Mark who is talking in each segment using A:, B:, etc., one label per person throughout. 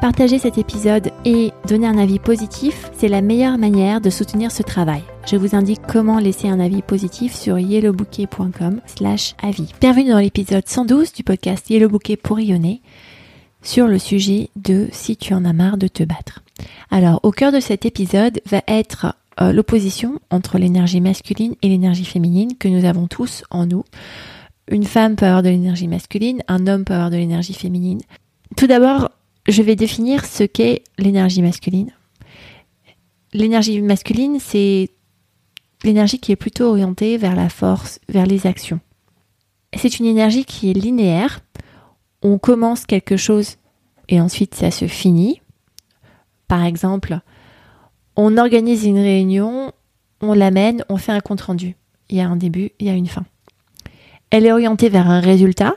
A: Partager cet épisode et donner un avis positif, c'est la meilleure manière de soutenir ce travail. Je vous indique comment laisser un avis positif sur yellowbouquet.com slash avis. Bienvenue dans l'épisode 112 du podcast Yellow Bouquet pour rayonner sur le sujet de si tu en as marre de te battre. Alors, au cœur de cet épisode va être euh, l'opposition entre l'énergie masculine et l'énergie féminine que nous avons tous en nous. Une femme peut avoir de l'énergie masculine, un homme peut avoir de l'énergie féminine. Tout d'abord, je vais définir ce qu'est l'énergie masculine. L'énergie masculine, c'est l'énergie qui est plutôt orientée vers la force, vers les actions. C'est une énergie qui est linéaire, on commence quelque chose et ensuite ça se finit. Par exemple, on organise une réunion, on l'amène, on fait un compte-rendu. Il y a un début, il y a une fin. Elle est orientée vers un résultat.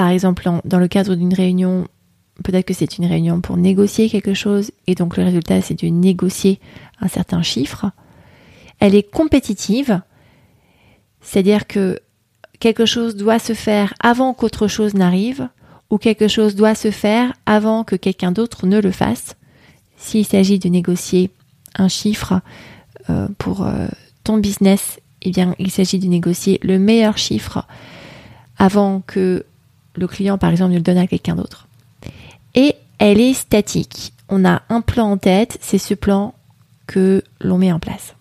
A: Par exemple, dans le cadre d'une réunion, peut-être que c'est une réunion pour négocier quelque chose et donc le résultat c'est de négocier un certain chiffre. Elle est compétitive, c'est-à-dire que quelque chose doit se faire avant qu'autre chose n'arrive, ou quelque chose doit se faire avant que quelqu'un d'autre ne le fasse. S'il s'agit de négocier un chiffre euh, pour euh, ton business, eh bien, il s'agit de négocier le meilleur chiffre avant que le client, par exemple, ne le donne à quelqu'un d'autre. Et elle est statique. On a un plan en tête, c'est ce plan que l'on met en place.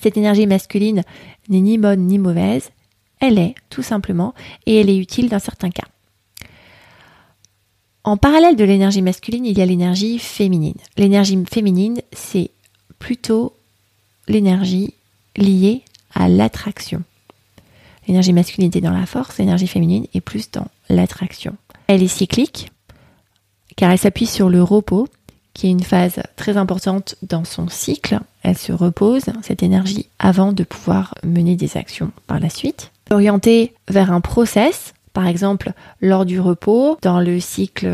A: Cette énergie masculine n'est ni bonne ni mauvaise, elle est, tout simplement, et elle est utile dans certains cas. En parallèle de l'énergie masculine, il y a l'énergie féminine. L'énergie féminine, c'est plutôt l'énergie liée à l'attraction. L'énergie masculine est dans la force, l'énergie féminine est plus dans l'attraction. Elle est cyclique, car elle s'appuie sur le repos, qui est une phase très importante dans son cycle. Elle se repose, cette énergie, avant de pouvoir mener des actions par la suite orienté vers un process. Par exemple, lors du repos, dans le cycle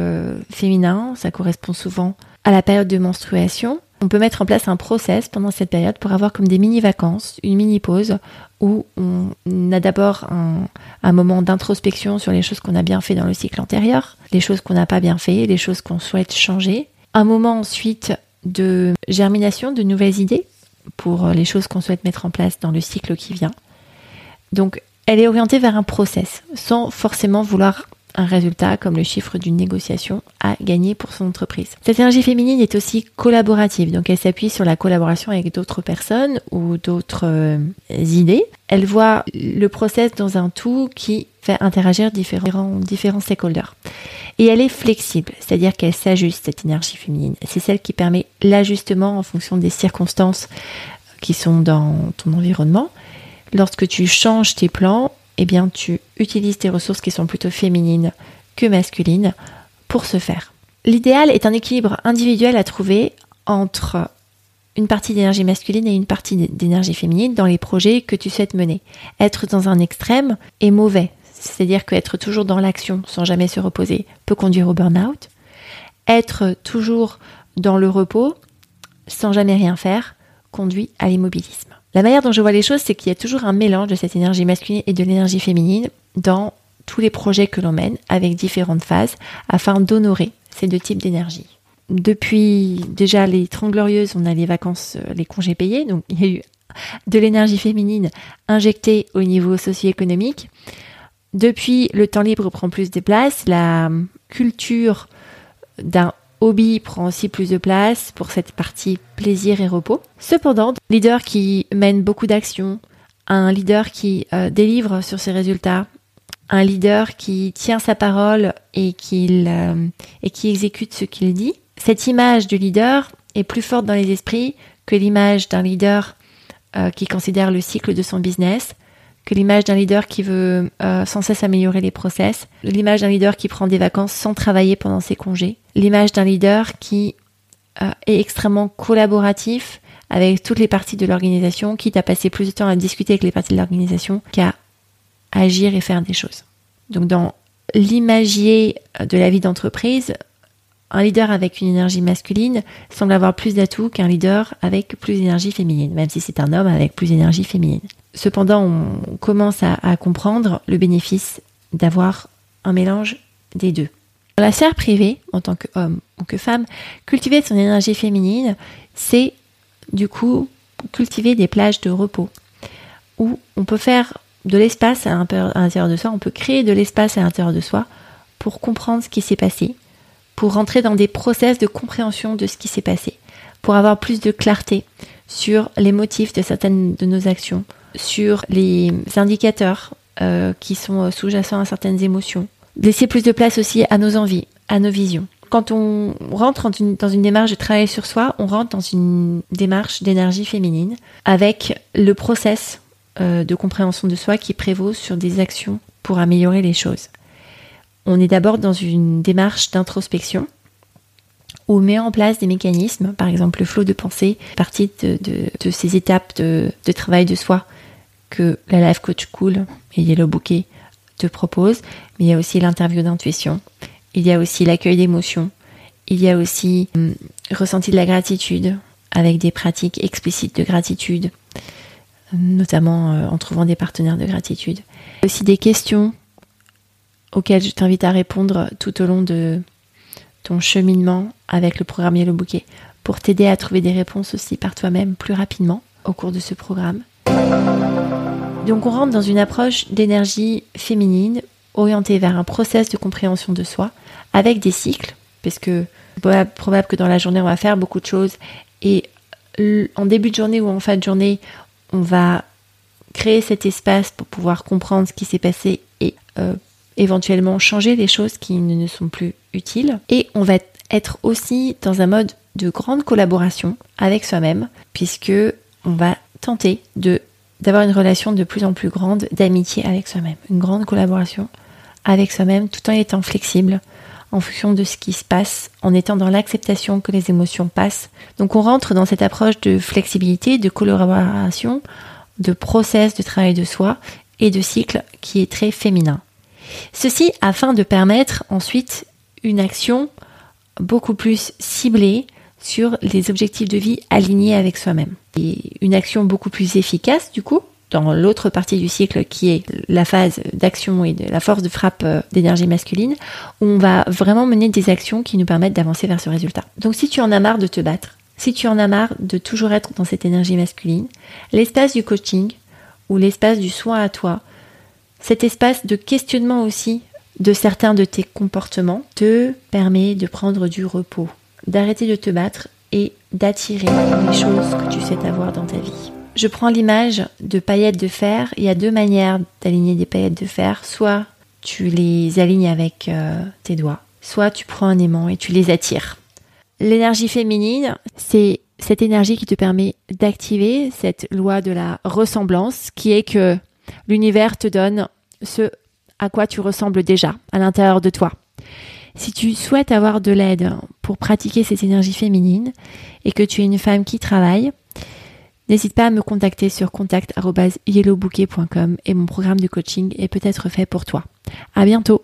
A: féminin, ça correspond souvent à la période de menstruation. On peut mettre en place un process pendant cette période pour avoir comme des mini-vacances, une mini-pause où on a d'abord un, un, moment d'introspection sur les choses qu'on a bien fait dans le cycle antérieur, les choses qu'on n'a pas bien fait, les choses qu'on souhaite changer. Un moment ensuite de germination de nouvelles idées pour les choses qu'on souhaite mettre en place dans le cycle qui vient. Donc elle est orientée vers un process, sans forcément vouloir un résultat comme le chiffre d'une négociation à gagner pour son entreprise. Cette énergie féminine est aussi collaborative, donc elle s'appuie sur la collaboration avec d'autres personnes ou d'autres euh, idées. Elle voit le process dans un tout qui fait interagir différents, différents stakeholders. Et elle est flexible, c'est-à-dire qu'elle s'ajuste, cette énergie féminine. C'est celle qui permet l'ajustement en fonction des circonstances qui sont dans ton environnement lorsque tu changes tes plans, eh bien tu utilises tes ressources qui sont plutôt féminines que masculines pour ce faire. L'idéal est un équilibre individuel à trouver entre une partie d'énergie masculine et une partie d'énergie féminine dans les projets que tu souhaites mener. Être dans un extrême est mauvais, c'est-à-dire qu'être toujours dans l'action sans jamais se reposer peut conduire au burn-out. Être toujours dans le repos sans jamais rien faire conduit à l'immobilisme. La manière dont je vois les choses, c'est qu'il y a toujours un mélange de cette énergie masculine et de l'énergie féminine dans tous les projets que l'on mène avec différentes phases afin d'honorer ces deux types d'énergie. Depuis déjà les 30 glorieuses, on a les vacances, euh, les congés payés, donc il y a eu de l'énergie féminine injectée au niveau socio-économique. Depuis, le temps libre prend plus de place, la culture d'un hobby prend aussi plus de place pour cette partie plaisir et repos. Cependant, leader qui mène beaucoup d'actions, un leader qui euh, délivre sur ses résultats, un leader qui tient sa parole et, euh, et qui exécute ce qu'il dit, cette image du leader est plus forte dans les esprits que l'image d'un leader euh, qui considère le cycle de son business, que l'image d'un leader qui veut euh, sans cesse améliorer les process, l'image d'un leader qui prend des vacances sans travailler pendant ses congés, l'image d'un leader qui euh, est extrêmement collaboratif avec toutes les parties de l'organisation, quitte à passer plus de temps à discuter avec les parties de l'organisation qu'à agir et faire des choses. Donc dans l'imagier de la vie d'entreprise, un leader avec une énergie masculine semble avoir plus d'atouts qu'un leader avec plus d'énergie féminine, même si c'est un homme avec plus d'énergie féminine. Cependant, on commence à, comprendre le bénéfice d'avoir un mélange des deux. Dans la sphère privée, en tant qu'homme ou que femme, cultiver son énergie féminine, c'est du coup cultiver des plages de repos où on peut faire de l'espace à l'intérieur de soi, on peut créer de l'espace à l'intérieur de soi pour comprendre ce qui s'est passé, pour rentrer dans des process de compréhension de ce qui s'est passé, pour avoir plus de clarté sur les motifs de certaines de nos actions, sur les indicateurs euh, qui sont sous-jacents à certaines émotions. Laisser plus de place aussi à nos envies, à nos visions. Quand on rentre dans une démarche de travail sur soi, on rentre dans une démarche d'énergie féminine avec le process euh, de compréhension de soi qui prévaut sur des actions pour améliorer les choses on est d'abord dans une démarche d'introspection on met en place des mécanismes, par exemple le flot de pensée, partie de, ces étapes de, travail de soi que la Life Coach Cool et Yellow Bouquet te proposent, mais il y a aussi l'interview d'intuition, il y a aussi l'accueil d'émotions, il y a aussi hum, ressenti de la gratitude avec des pratiques explicites de gratitude, notamment euh, en trouvant des partenaires de gratitude. Aussi des questions auquel je t'invite à répondre tout au long de ton cheminement avec le programme Yellow Bouquet pour t'aider à trouver des réponses aussi par toi-même plus rapidement au cours de ce programme. Donc on rentre dans une approche d'énergie féminine orientée vers un process de compréhension de soi avec des cycles, parce que probable que dans la journée on va faire beaucoup de choses et en début de journée ou en fin de journée on va créer cet espace pour pouvoir comprendre ce qui s'est passé et euh, éventuellement changer les choses qui ne sont plus utiles. Et on va être aussi dans un mode de grande collaboration avec soi-même, puisque on va tenter de d'avoir une relation de plus en plus grande d'amitié avec soi-même, une grande collaboration avec soi-même tout en étant flexible en fonction de ce qui se passe, en étant dans l'acceptation que les émotions passent. Donc on rentre dans cette approche de flexibilité, de collaboration, de process de travail de soi et de cycle qui est très féminin. Ceci afin de permettre ensuite une action beaucoup plus ciblée sur les objectifs de vie alignés avec soi-même. Et une action beaucoup plus efficace du coup dans l'autre partie du cycle qui est la phase d'action et de la force de frappe euh, d'énergie masculine, où on va vraiment mener des actions qui nous permettent d'avancer vers ce résultat. Donc si tu en as marre de te battre, si tu en as marre de toujours être dans cette énergie masculine, l'espace du coaching ou l'espace du soin à toi cet espace de questionnement aussi de certains de tes comportements te permet de prendre du repos, d'arrêter de te battre et d'attirer les choses que tu sais avoir dans ta vie. Je prends l'image de paillettes de fer. Il y a deux manières d'aligner des paillettes de fer. Soit tu les alignes avec euh, tes doigts, soit tu prends un aimant et tu les attires. L'énergie féminine, c'est cette énergie qui te permet d'activer cette loi de la ressemblance qui est que L'univers te donne ce à quoi tu ressembles déjà à l'intérieur de toi. Si tu souhaites avoir de l'aide pour pratiquer cette énergie féminine et que tu es une femme qui travaille, n'hésite pas à me contacter sur contact.yellowbouquet.com et mon programme de coaching est peut-être fait pour toi. À bientôt!